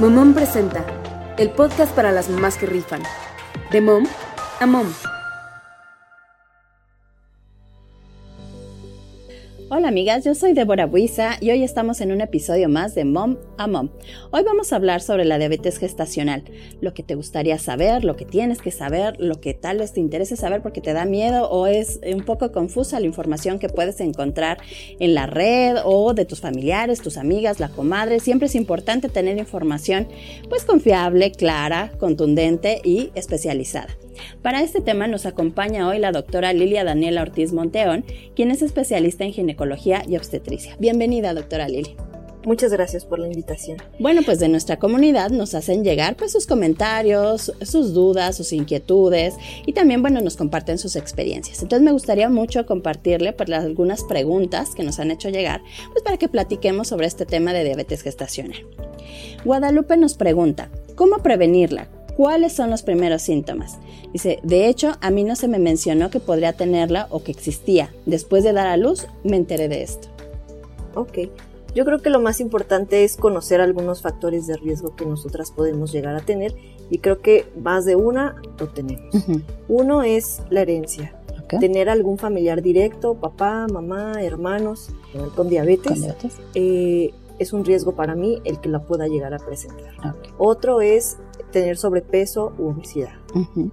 Momom presenta el podcast para las mamás que rifan. De mom a mom. Hola amigas, yo soy Débora Buiza y hoy estamos en un episodio más de Mom a Mom. Hoy vamos a hablar sobre la diabetes gestacional, lo que te gustaría saber, lo que tienes que saber, lo que tal vez te interese saber porque te da miedo o es un poco confusa la información que puedes encontrar en la red o de tus familiares, tus amigas, la comadre. Siempre es importante tener información pues confiable, clara, contundente y especializada. Para este tema nos acompaña hoy la doctora Lilia Daniela Ortiz Monteón, quien es especialista en ginecología y obstetricia. Bienvenida, doctora Lilia. Muchas gracias por la invitación. Bueno, pues de nuestra comunidad nos hacen llegar pues sus comentarios, sus dudas, sus inquietudes y también bueno, nos comparten sus experiencias. Entonces me gustaría mucho compartirle pues algunas preguntas que nos han hecho llegar pues para que platiquemos sobre este tema de diabetes gestacional. Guadalupe nos pregunta, ¿cómo prevenirla? ¿Cuáles son los primeros síntomas? Dice, de hecho, a mí no se me mencionó que podría tenerla o que existía. Después de dar a luz, me enteré de esto. Ok. Yo creo que lo más importante es conocer algunos factores de riesgo que nosotras podemos llegar a tener y creo que más de una lo tenemos. Uno es la herencia. Tener algún familiar directo, papá, mamá, hermanos con diabetes. ¿Con diabetes? Eh, es un riesgo para mí el que la pueda llegar a presentar. Otro es tener sobrepeso u obesidad.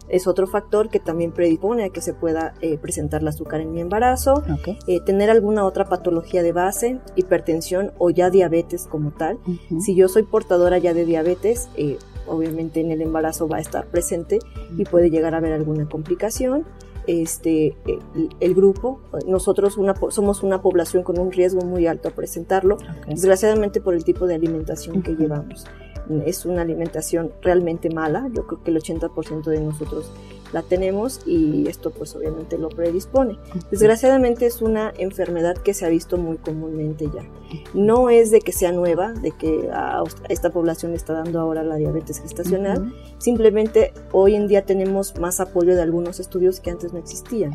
Es otro factor que también predispone a que se pueda eh, presentar el azúcar en mi embarazo. Eh, tener alguna otra patología de base, hipertensión o ya diabetes como tal. Si yo soy portadora ya de diabetes, eh, obviamente en el embarazo va a estar presente y puede llegar a haber alguna complicación este, el, grupo. Nosotros somos una población con un riesgo muy alto a presentarlo, desgraciadamente por el tipo de alimentación que llevamos. Es una alimentación realmente mala, yo creo que el 80% de nosotros la tenemos y esto pues obviamente lo predispone. Desgraciadamente es una enfermedad que se ha visto muy comúnmente ya. No es de que sea nueva, de que a esta población está dando ahora la diabetes gestacional, simplemente hoy en día tenemos más apoyo de algunos estudios que antes no existían.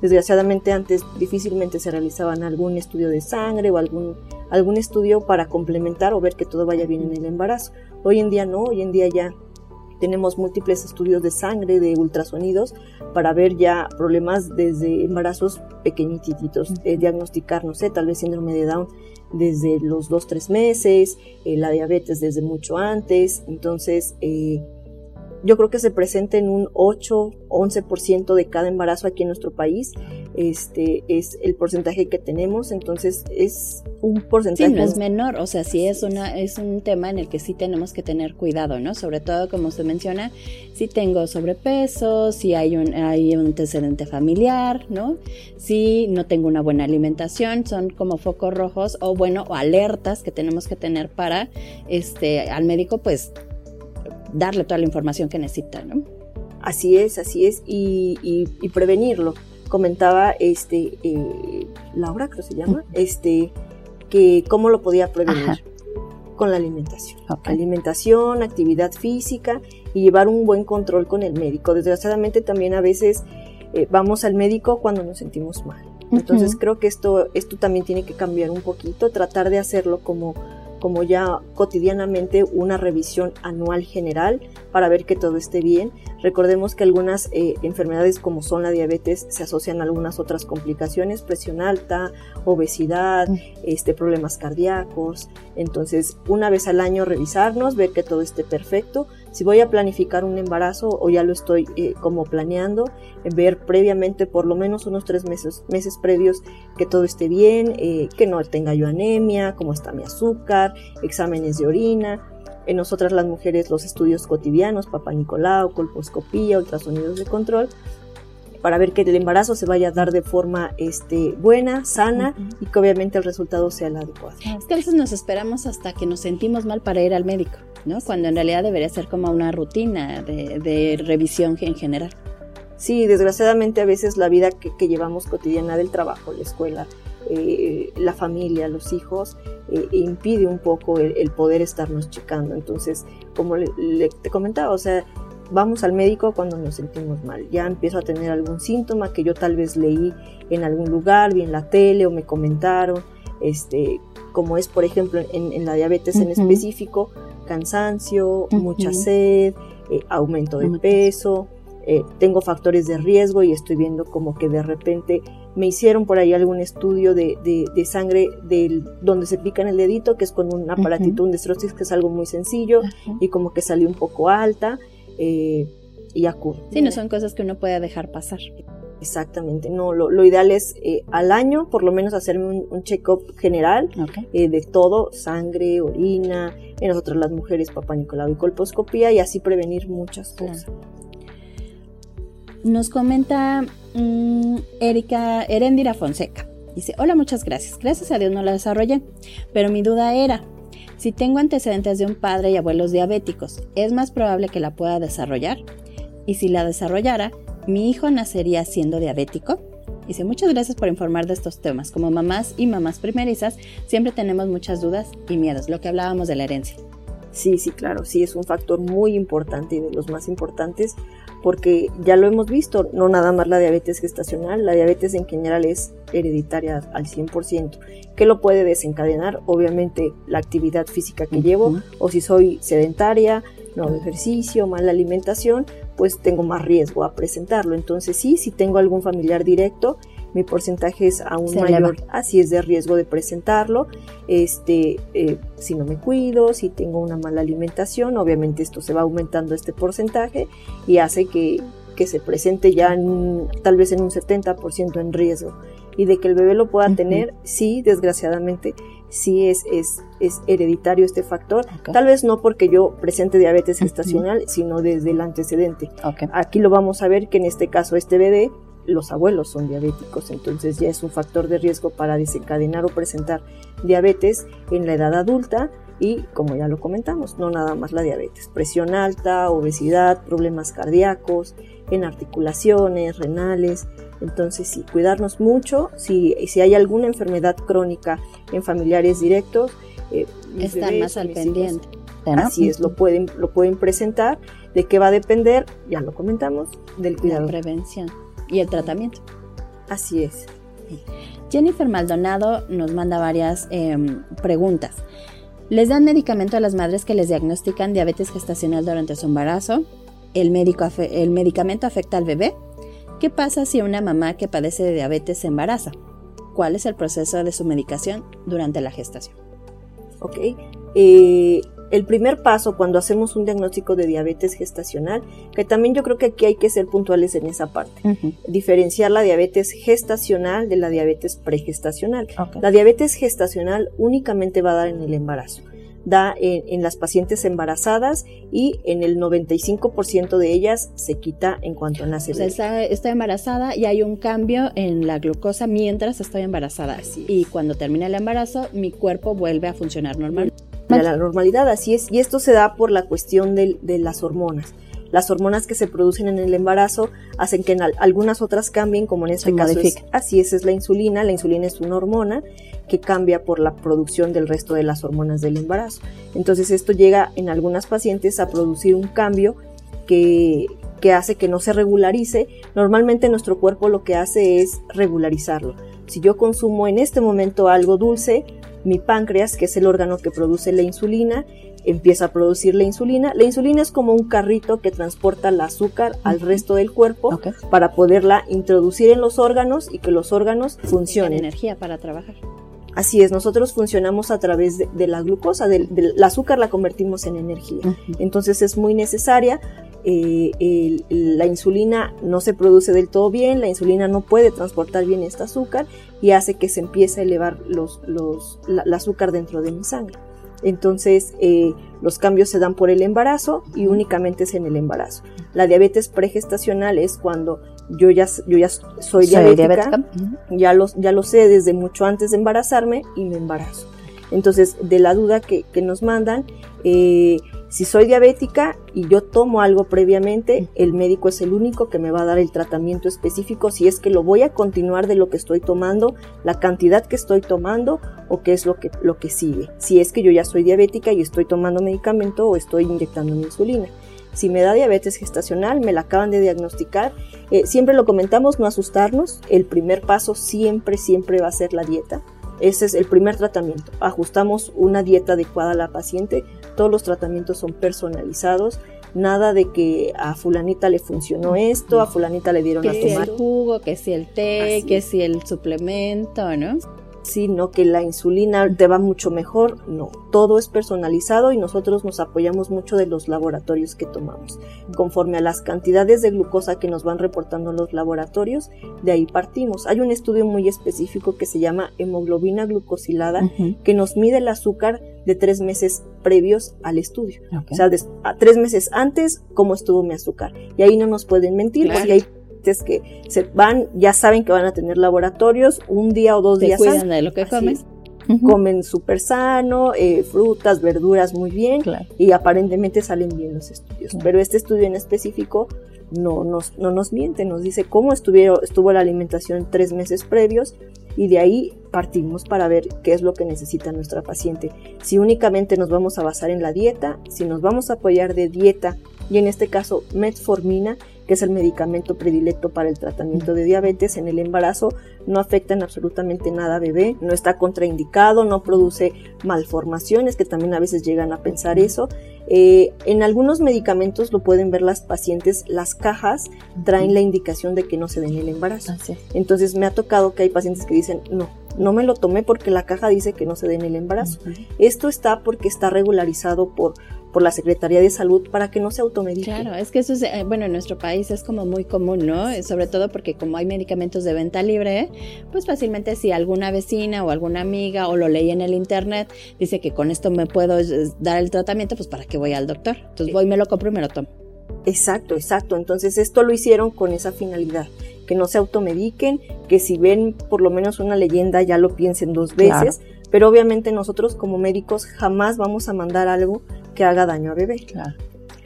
Desgraciadamente antes difícilmente se realizaban algún estudio de sangre o algún, algún estudio para complementar o ver que todo vaya bien en el embarazo. Hoy en día no, hoy en día ya tenemos múltiples estudios de sangre, de ultrasonidos, para ver ya problemas desde embarazos pequeñititos, eh, diagnosticar, no sé, tal vez síndrome de Down desde los 2-3 meses, eh, la diabetes desde mucho antes. Entonces, eh, yo creo que se presenta en un 8-11% de cada embarazo aquí en nuestro país. Este es el porcentaje que tenemos, entonces es un porcentaje. Sí, no es menor, o sea, sí es, una, es un tema en el que sí tenemos que tener cuidado, ¿no? Sobre todo, como usted menciona, si tengo sobrepeso, si hay un, hay un antecedente familiar, ¿no? Si no tengo una buena alimentación, son como focos rojos o, bueno, o alertas que tenemos que tener para, este, al médico, pues darle toda la información que necesita, ¿no? Así es, así es, y, prevenirlo. Comentaba este eh, Laura, creo que se llama, este, que cómo lo podía prevenir con la alimentación. Alimentación, actividad física y llevar un buen control con el médico. Desgraciadamente también a veces eh, vamos al médico cuando nos sentimos mal. Entonces creo que esto, esto también tiene que cambiar un poquito, tratar de hacerlo como como ya cotidianamente una revisión anual general para ver que todo esté bien. Recordemos que algunas eh, enfermedades como son la diabetes se asocian a algunas otras complicaciones, presión alta, obesidad, mm. este, problemas cardíacos. Entonces, una vez al año revisarnos, ver que todo esté perfecto. Si voy a planificar un embarazo o ya lo estoy eh, como planeando, ver previamente por lo menos unos tres meses, meses previos que todo esté bien, eh, que no tenga yo anemia, cómo está mi azúcar, exámenes de orina. En nosotras las mujeres los estudios cotidianos, papá Nicolau, colposcopía, ultrasonidos de control, para ver que el embarazo se vaya a dar de forma este, buena, sana y que obviamente el resultado sea el adecuado. Es que a veces nos esperamos hasta que nos sentimos mal para ir al médico, ¿no? Cuando en realidad debería ser como una rutina de, revisión en general. Sí, desgraciadamente a veces la vida que, llevamos cotidiana del trabajo, la escuela, eh, la familia, los hijos, eh, impide un poco el, poder estarnos checando. Entonces, como le, te comentaba, o sea, vamos al médico cuando nos sentimos mal. Ya empiezo a tener algún síntoma que yo tal vez leí en algún lugar, vi en la tele o me comentaron, este, como es por ejemplo en, la diabetes en específico, cansancio, mucha sed, eh, aumento de peso, eh, tengo factores de riesgo y estoy viendo como que de repente me hicieron por ahí algún estudio de, de, sangre del, donde se pica en el dedito, que es con un aparatito, un destrosis, que es algo muy sencillo y como que salió un poco alta eh, y acudo. Sí, no son cosas que uno puede dejar pasar. Exactamente, no, lo, ideal es eh, al año por lo menos hacerme un, check-up general eh, de todo, sangre, orina, en nosotros las mujeres papá Nicolau y colposcopía y así prevenir muchas cosas. Nos comenta mm, Erika Erendira Fonseca. Dice, hola, muchas gracias. Gracias a Dios no la desarrollé, pero mi duda era, si tengo antecedentes de un padre y abuelos diabéticos, ¿es más probable que la pueda desarrollar? Y si la desarrollara, ¿mi hijo nacería siendo diabético? Dice, muchas gracias por informar de estos temas. Como mamás y mamás primerizas, siempre tenemos muchas dudas y miedos, lo que hablábamos de la herencia. Sí, sí, claro, sí, es un factor muy importante y de los más importantes porque ya lo hemos visto, no nada más la diabetes gestacional, la diabetes en general es hereditaria al 100%. ¿Qué lo puede desencadenar? Obviamente la actividad física que llevo o si soy sedentaria, no hago ejercicio, mala alimentación, pues tengo más riesgo a presentarlo. Entonces sí, si tengo algún familiar directo, mi porcentaje es aún mayor, así es de riesgo de presentarlo. Este, eh, si no me cuido, si tengo una mala alimentación, obviamente esto se va aumentando este porcentaje y hace que, que se presente ya tal vez en un 70% en riesgo. Y de que el bebé lo pueda tener, sí, desgraciadamente, sí es, es, es hereditario este factor. Tal vez no porque yo presente diabetes gestacional, sino desde el antecedente. Aquí lo vamos a ver que en este caso este bebé los abuelos son diabéticos, entonces ya es un factor de riesgo para desencadenar o presentar diabetes en la edad adulta y como ya lo comentamos, no nada más la diabetes, presión alta, obesidad, problemas cardíacos, en articulaciones, renales, entonces sí, cuidarnos mucho, si, si hay alguna enfermedad crónica en familiares directos, eh, estar más al pendiente. Así es, lo pueden, lo pueden presentar. ¿De qué va a depender? Ya lo comentamos, del cuidado. La prevención y el tratamiento. Así es. Jennifer Maldonado nos manda varias em, preguntas. ¿Les dan medicamento a las madres que les diagnostican diabetes gestacional durante su embarazo? ¿El, médico ¿El medicamento afecta al bebé? ¿Qué pasa si una mamá que padece de diabetes se embaraza? ¿Cuál es el proceso de su medicación durante la gestación? Ok. Eh, el primer paso cuando hacemos un diagnóstico de diabetes gestacional, que también yo creo que aquí hay que ser puntuales en esa parte, diferenciar la diabetes gestacional de la diabetes pregestacional. La diabetes gestacional únicamente va a dar en el embarazo da en, las pacientes embarazadas y en el 95% de ellas se quita en cuanto nace. O sea, está, está, embarazada y hay un cambio en la glucosa mientras estoy embarazada. Y cuando termina el embarazo, mi cuerpo vuelve a funcionar normal a la normalidad, así es, y esto se da por la cuestión de, las hormonas. Las hormonas que se producen en el embarazo hacen que algunas otras cambien, como en este caso es, así es, es la insulina. La insulina es una hormona que cambia por la producción del resto de las hormonas del embarazo. Entonces esto llega en algunas pacientes a producir un cambio que, que hace que no se regularice. Normalmente nuestro cuerpo lo que hace es regularizarlo. Si yo consumo en este momento algo dulce, mi páncreas, que es el órgano que produce la insulina, empieza a producir la insulina. La insulina es como un carrito que transporta el azúcar al resto del cuerpo para poderla introducir en los órganos y que los órganos funcionen. energía para trabajar. Así es, nosotros funcionamos a través de, la glucosa, del, azúcar la convertimos en energía. Entonces es muy necesaria. Eh, la insulina no se produce del todo bien, la insulina no puede transportar bien este azúcar y hace que se empiece a elevar los, los, el azúcar dentro de mi sangre. Entonces, eh, los cambios se dan por el embarazo y únicamente es en el embarazo. La diabetes pregestacional es cuando yo ya, yo ya soy, diabética, Ya, lo, ya lo sé desde mucho antes de embarazarme y me embarazo. Entonces, de la duda que, que nos mandan, eh, si soy diabética y yo tomo algo previamente, el médico es el único que me va a dar el tratamiento específico si es que lo voy a continuar de lo que estoy tomando, la cantidad que estoy tomando o qué es lo que, lo que sigue. Si es que yo ya soy diabética y estoy tomando medicamento o estoy inyectando mi insulina. Si me da diabetes gestacional, me la acaban de diagnosticar, eh, siempre lo comentamos, no asustarnos. El primer paso siempre, siempre va a ser la dieta Ese es el primer tratamiento. Ajustamos una dieta adecuada a la paciente. Todos los tratamientos son personalizados. Nada de que a fulanita le funcionó esto, a fulanita le dieron a tomar. el jugo, que si el té, que si el suplemento, ¿no? Sino que la insulina te va mucho mejor. No, todo es personalizado y nosotros nos apoyamos mucho de los laboratorios que tomamos. Conforme a las cantidades de glucosa que nos van reportando los laboratorios, de ahí partimos. Hay un estudio muy específico que se llama hemoglobina glucosilada que nos mide el azúcar de tres meses previos al estudio. O sea, tres meses antes, cómo estuvo mi azúcar. Y ahí no nos pueden mentir, porque hay que se van, ya saben que van a tener laboratorios un día o dos días cuidan de lo que comen. Comen súper sano, eh, frutas, verduras muy bien y aparentemente salen bien los estudios. Pero este estudio en específico no nos, no nos miente, nos dice cómo estuvieron, estuvo la alimentación tres meses previos y de ahí partimos para ver qué es lo que necesita nuestra paciente. Si únicamente nos vamos a basar en la dieta, si nos vamos a apoyar de dieta y en este caso metformina, que es el medicamento predilecto para el tratamiento de diabetes en el embarazo, no afecta en absolutamente nada a bebé, no está contraindicado, no produce malformaciones, que también a veces llegan a pensar eso. Eh, en algunos medicamentos lo pueden ver las pacientes, las cajas traen la indicación de que no se den el embarazo. Entonces me ha tocado que hay pacientes que dicen, no, no me lo tomé porque la caja dice que no se den el embarazo. Esto está porque está regularizado por por la Secretaría de Salud para que no se automedique. Claro, es que eso es, eh, bueno, en nuestro país es como muy común, ¿no? Sobre todo porque como hay medicamentos de venta libre, pues fácilmente si alguna vecina o alguna amiga o lo leí en el internet, dice que con esto me puedo eh, dar el tratamiento, pues para qué voy al doctor. Entonces voy, me lo compro y me lo tomo. Exacto, exacto. Entonces esto lo hicieron con esa finalidad, que no se automediquen, que si ven por lo menos una leyenda ya lo piensen dos veces, pero obviamente nosotros como médicos jamás vamos a mandar algo que haga daño a bebé. Claro.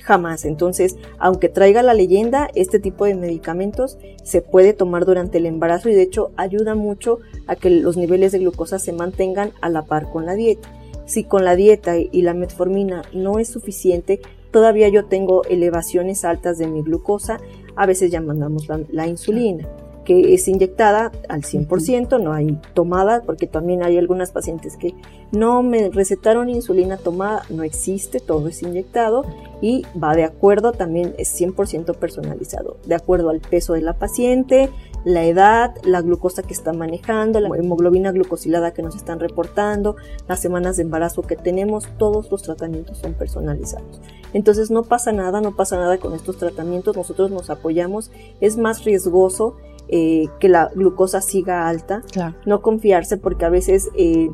Jamás. Entonces, aunque traiga la leyenda, este tipo de medicamentos se puede tomar durante el embarazo y de hecho ayuda mucho a que los niveles de glucosa se mantengan a la par con la dieta. Si con la dieta y la metformina no es suficiente, todavía yo tengo elevaciones altas de mi glucosa, a veces ya mandamos la insulina que es inyectada al 100%, no hay tomada, porque también hay algunas pacientes que no me recetaron insulina tomada, no existe, todo es inyectado y va de acuerdo, también es 100% personalizado, de acuerdo al peso de la paciente, la edad, la glucosa que está manejando, la hemoglobina glucosilada que nos están reportando, las semanas de embarazo que tenemos, todos los tratamientos son personalizados. Entonces no pasa nada, no pasa nada con estos tratamientos, nosotros nos apoyamos, es más riesgoso eh, que la glucosa siga alta, no confiarse porque a veces eh,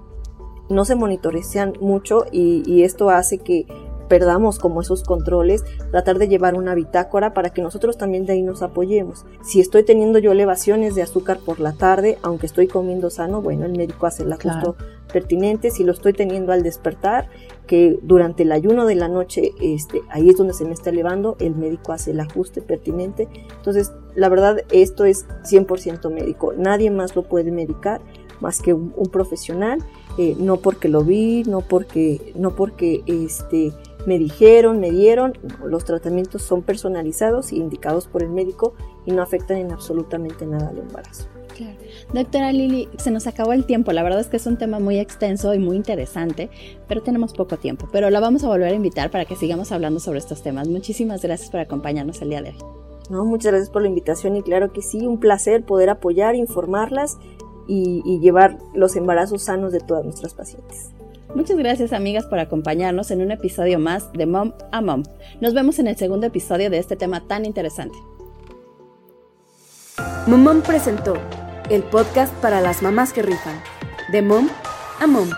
no se monitorean mucho y, esto hace que perdamos como esos controles, tratar de llevar una bitácora para que nosotros también de ahí nos apoyemos. Si estoy teniendo yo elevaciones de azúcar por la tarde, aunque estoy comiendo sano, bueno, el médico hace el ajuste pertinente. Si lo estoy teniendo al despertar, que durante el ayuno de la noche, este, ahí es donde se me está elevando, el médico hace el ajuste pertinente. Entonces, la verdad, esto es 100% médico. Nadie más lo puede medicar más que un, profesional. Eh, no porque lo vi, no porque, no porque este, me dijeron, me dieron. los tratamientos son personalizados y indicados por el médico y no afectan en absolutamente nada al embarazo. Doctora Lili, se nos acabó el tiempo. La verdad es que es un tema muy extenso y muy interesante, pero tenemos poco tiempo. Pero la vamos a volver a invitar para que sigamos hablando sobre estos temas. Muchísimas gracias por acompañarnos el día de hoy. No, muchas gracias por la invitación y claro que sí, un placer poder apoyar, informarlas y, y llevar los embarazos sanos de todas nuestras pacientes. Muchas gracias amigas por acompañarnos en un episodio más de Mom a Mom. Nos vemos en el segundo episodio de este tema tan interesante. Mom presentó el podcast para las mamás que rifan, de Mom a Mom.